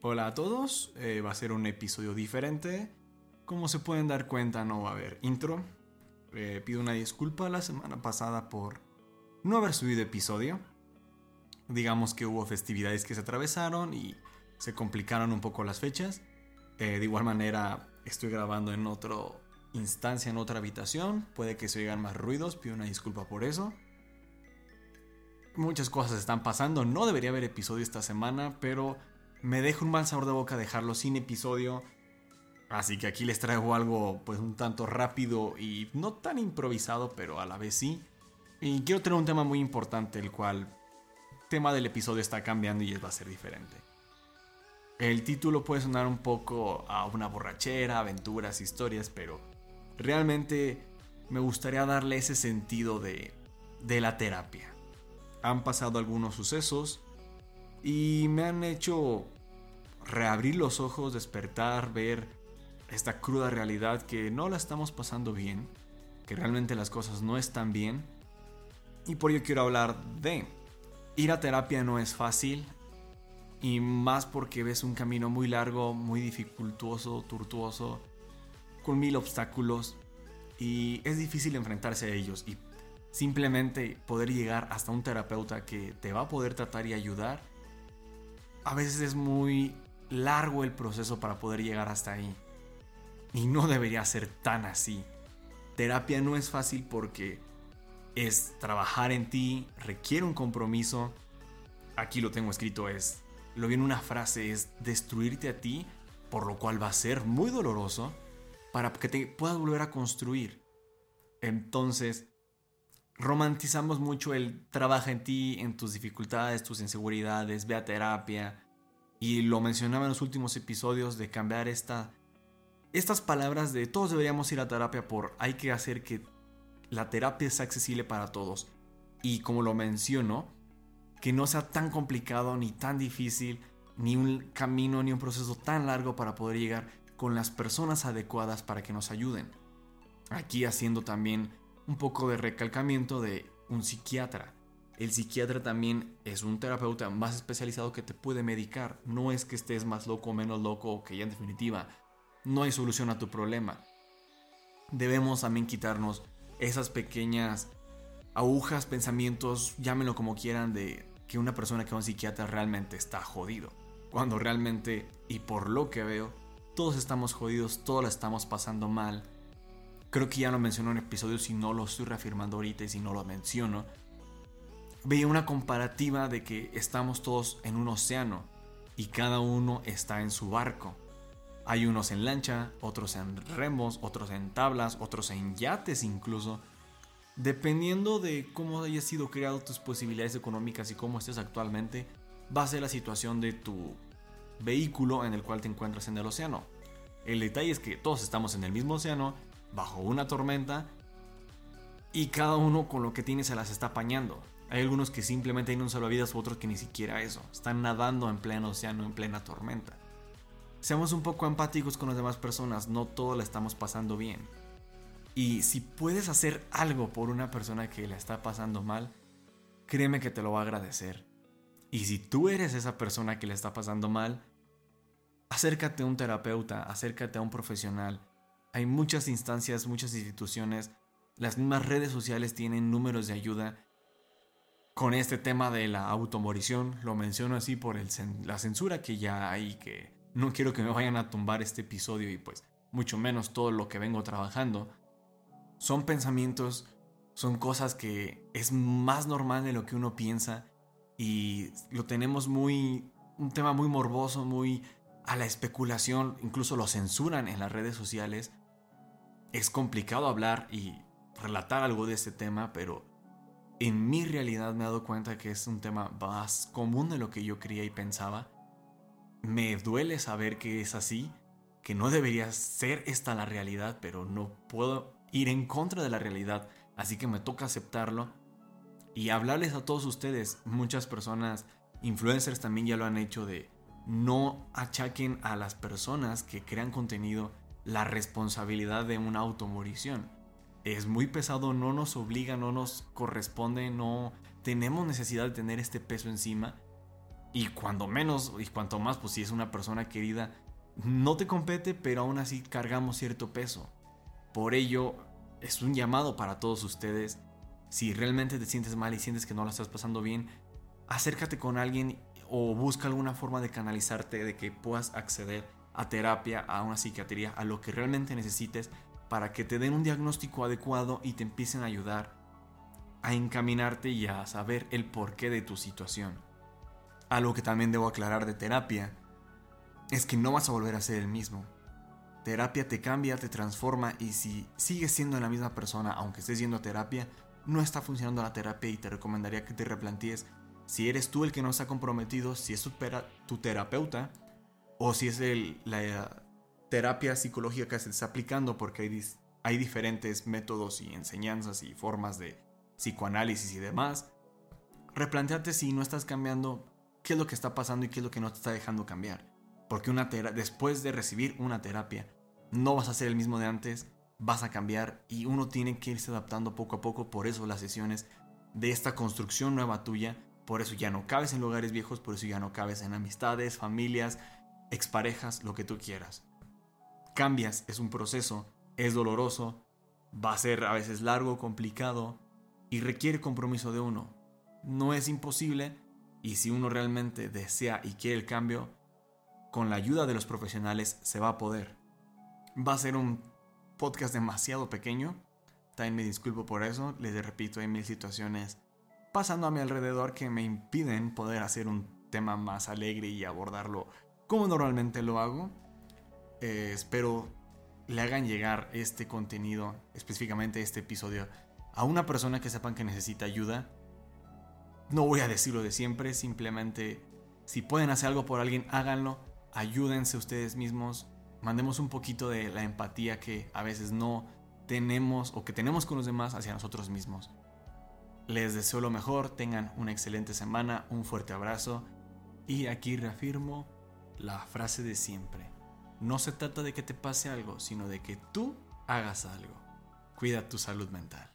Hola a todos, eh, va a ser un episodio diferente. Como se pueden dar cuenta no va a haber intro. Eh, pido una disculpa la semana pasada por no haber subido episodio. Digamos que hubo festividades que se atravesaron y se complicaron un poco las fechas. Eh, de igual manera estoy grabando en otra instancia, en otra habitación. Puede que se oigan más ruidos, pido una disculpa por eso. Muchas cosas están pasando, no debería haber episodio esta semana, pero me deja un mal sabor de boca dejarlo sin episodio. Así que aquí les traigo algo pues un tanto rápido y no tan improvisado, pero a la vez sí. Y quiero tener un tema muy importante, el cual tema del episodio está cambiando y va a ser diferente. El título puede sonar un poco a una borrachera, aventuras, historias, pero realmente me gustaría darle ese sentido de, de la terapia. Han pasado algunos sucesos y me han hecho reabrir los ojos, despertar, ver esta cruda realidad que no la estamos pasando bien, que realmente las cosas no están bien. Y por ello quiero hablar de ir a terapia no es fácil y más porque ves un camino muy largo, muy dificultuoso, tortuoso, con mil obstáculos y es difícil enfrentarse a ellos y simplemente poder llegar hasta un terapeuta que te va a poder tratar y ayudar a veces es muy largo el proceso para poder llegar hasta ahí. Y no debería ser tan así. Terapia no es fácil porque es trabajar en ti, requiere un compromiso. Aquí lo tengo escrito, es, lo vi en una frase, es destruirte a ti, por lo cual va a ser muy doloroso para que te puedas volver a construir. Entonces, romantizamos mucho el trabaja en ti, en tus dificultades, tus inseguridades, ve a terapia. Y lo mencionaba en los últimos episodios de cambiar esta, estas palabras de todos deberíamos ir a terapia por hay que hacer que la terapia sea accesible para todos. Y como lo menciono, que no sea tan complicado ni tan difícil, ni un camino ni un proceso tan largo para poder llegar con las personas adecuadas para que nos ayuden. Aquí haciendo también un poco de recalcamiento de un psiquiatra. El psiquiatra también es un terapeuta más especializado que te puede medicar. No es que estés más loco o menos loco que ya en definitiva no hay solución a tu problema. Debemos también quitarnos esas pequeñas agujas, pensamientos, llámenlo como quieran, de que una persona que va a un psiquiatra realmente está jodido. Cuando realmente, y por lo que veo, todos estamos jodidos, todos la estamos pasando mal creo que ya lo mencionó en episodio si no lo estoy reafirmando ahorita y si no lo menciono, veía una comparativa de que estamos todos en un océano y cada uno está en su barco. Hay unos en lancha, otros en remos, otros en tablas, otros en yates incluso. Dependiendo de cómo haya sido creado tus posibilidades económicas y cómo estés actualmente, va a ser la situación de tu vehículo en el cual te encuentras en el océano. El detalle es que todos estamos en el mismo océano bajo una tormenta y cada uno con lo que tiene se las está apañando. Hay algunos que simplemente tienen un salvavidas u otros que ni siquiera eso. Están nadando en pleno océano, en plena tormenta. Seamos un poco empáticos con las demás personas, no todo la estamos pasando bien. Y si puedes hacer algo por una persona que la está pasando mal, créeme que te lo va a agradecer. Y si tú eres esa persona que le está pasando mal, acércate a un terapeuta, acércate a un profesional, hay muchas instancias, muchas instituciones, las mismas redes sociales tienen números de ayuda con este tema de la automorición. Lo menciono así por la censura que ya hay, que no quiero que me vayan a tumbar este episodio y pues mucho menos todo lo que vengo trabajando. Son pensamientos, son cosas que es más normal de lo que uno piensa y lo tenemos muy, un tema muy morboso, muy a la especulación, incluso lo censuran en las redes sociales. Es complicado hablar y relatar algo de este tema, pero en mi realidad me he dado cuenta que es un tema más común de lo que yo creía y pensaba. Me duele saber que es así, que no debería ser esta la realidad, pero no puedo ir en contra de la realidad, así que me toca aceptarlo y hablarles a todos ustedes. Muchas personas, influencers también ya lo han hecho de no achaquen a las personas que crean contenido la responsabilidad de una automorición. Es muy pesado, no nos obliga, no nos corresponde, no tenemos necesidad de tener este peso encima. Y cuando menos, y cuanto más, pues si es una persona querida, no te compete, pero aún así cargamos cierto peso. Por ello, es un llamado para todos ustedes. Si realmente te sientes mal y sientes que no la estás pasando bien, acércate con alguien o busca alguna forma de canalizarte, de que puedas acceder a terapia, a una psiquiatría, a lo que realmente necesites para que te den un diagnóstico adecuado y te empiecen a ayudar a encaminarte y a saber el porqué de tu situación. Algo que también debo aclarar de terapia es que no vas a volver a ser el mismo. Terapia te cambia, te transforma y si sigues siendo la misma persona aunque estés yendo a terapia, no está funcionando la terapia y te recomendaría que te replantees si eres tú el que no está comprometido, si es tu, terapeuta o si es la terapia psicológica que se está aplicando porque hay, hay diferentes métodos y enseñanzas y formas de psicoanálisis y demás. Replanteate si no estás cambiando qué es lo que está pasando y qué es lo que no te está dejando cambiar. Porque una después de recibir una terapia, no vas a ser el mismo de antes, vas a cambiar y uno tiene que irse adaptando poco a poco. Por eso las sesiones de esta construcción nueva tuya, por eso ya no cabes en lugares viejos, por eso ya no cabes en amistades, familias, exparejas, lo que tú quieras. Cambias, es un proceso, es doloroso, va a ser a veces largo, complicado y requiere compromiso de uno. No es imposible y si uno realmente desea y quiere el cambio, con la ayuda de los profesionales se va a poder. Va a ser un podcast demasiado pequeño. También me disculpo por eso. Les repito, hay mil situaciones pasando a mi alrededor que me impiden poder hacer un tema más alegre y abordarlo como normalmente lo hago. Eh, espero le hagan llegar este contenido, específicamente este episodio, a una persona que sepan que necesita ayuda. No voy a decirlo de siempre, simplemente si pueden hacer algo por alguien, háganlo ayúdense ustedes mismos, mandemos un poquito de la empatía que a veces no tenemos o que tenemos con los demás hacia nosotros mismos. Les deseo lo mejor, tengan una excelente semana, un fuerte abrazo y aquí reafirmo la frase de siempre. No se trata de que te pase algo, sino de que tú hagas algo. Cuida tu salud mental.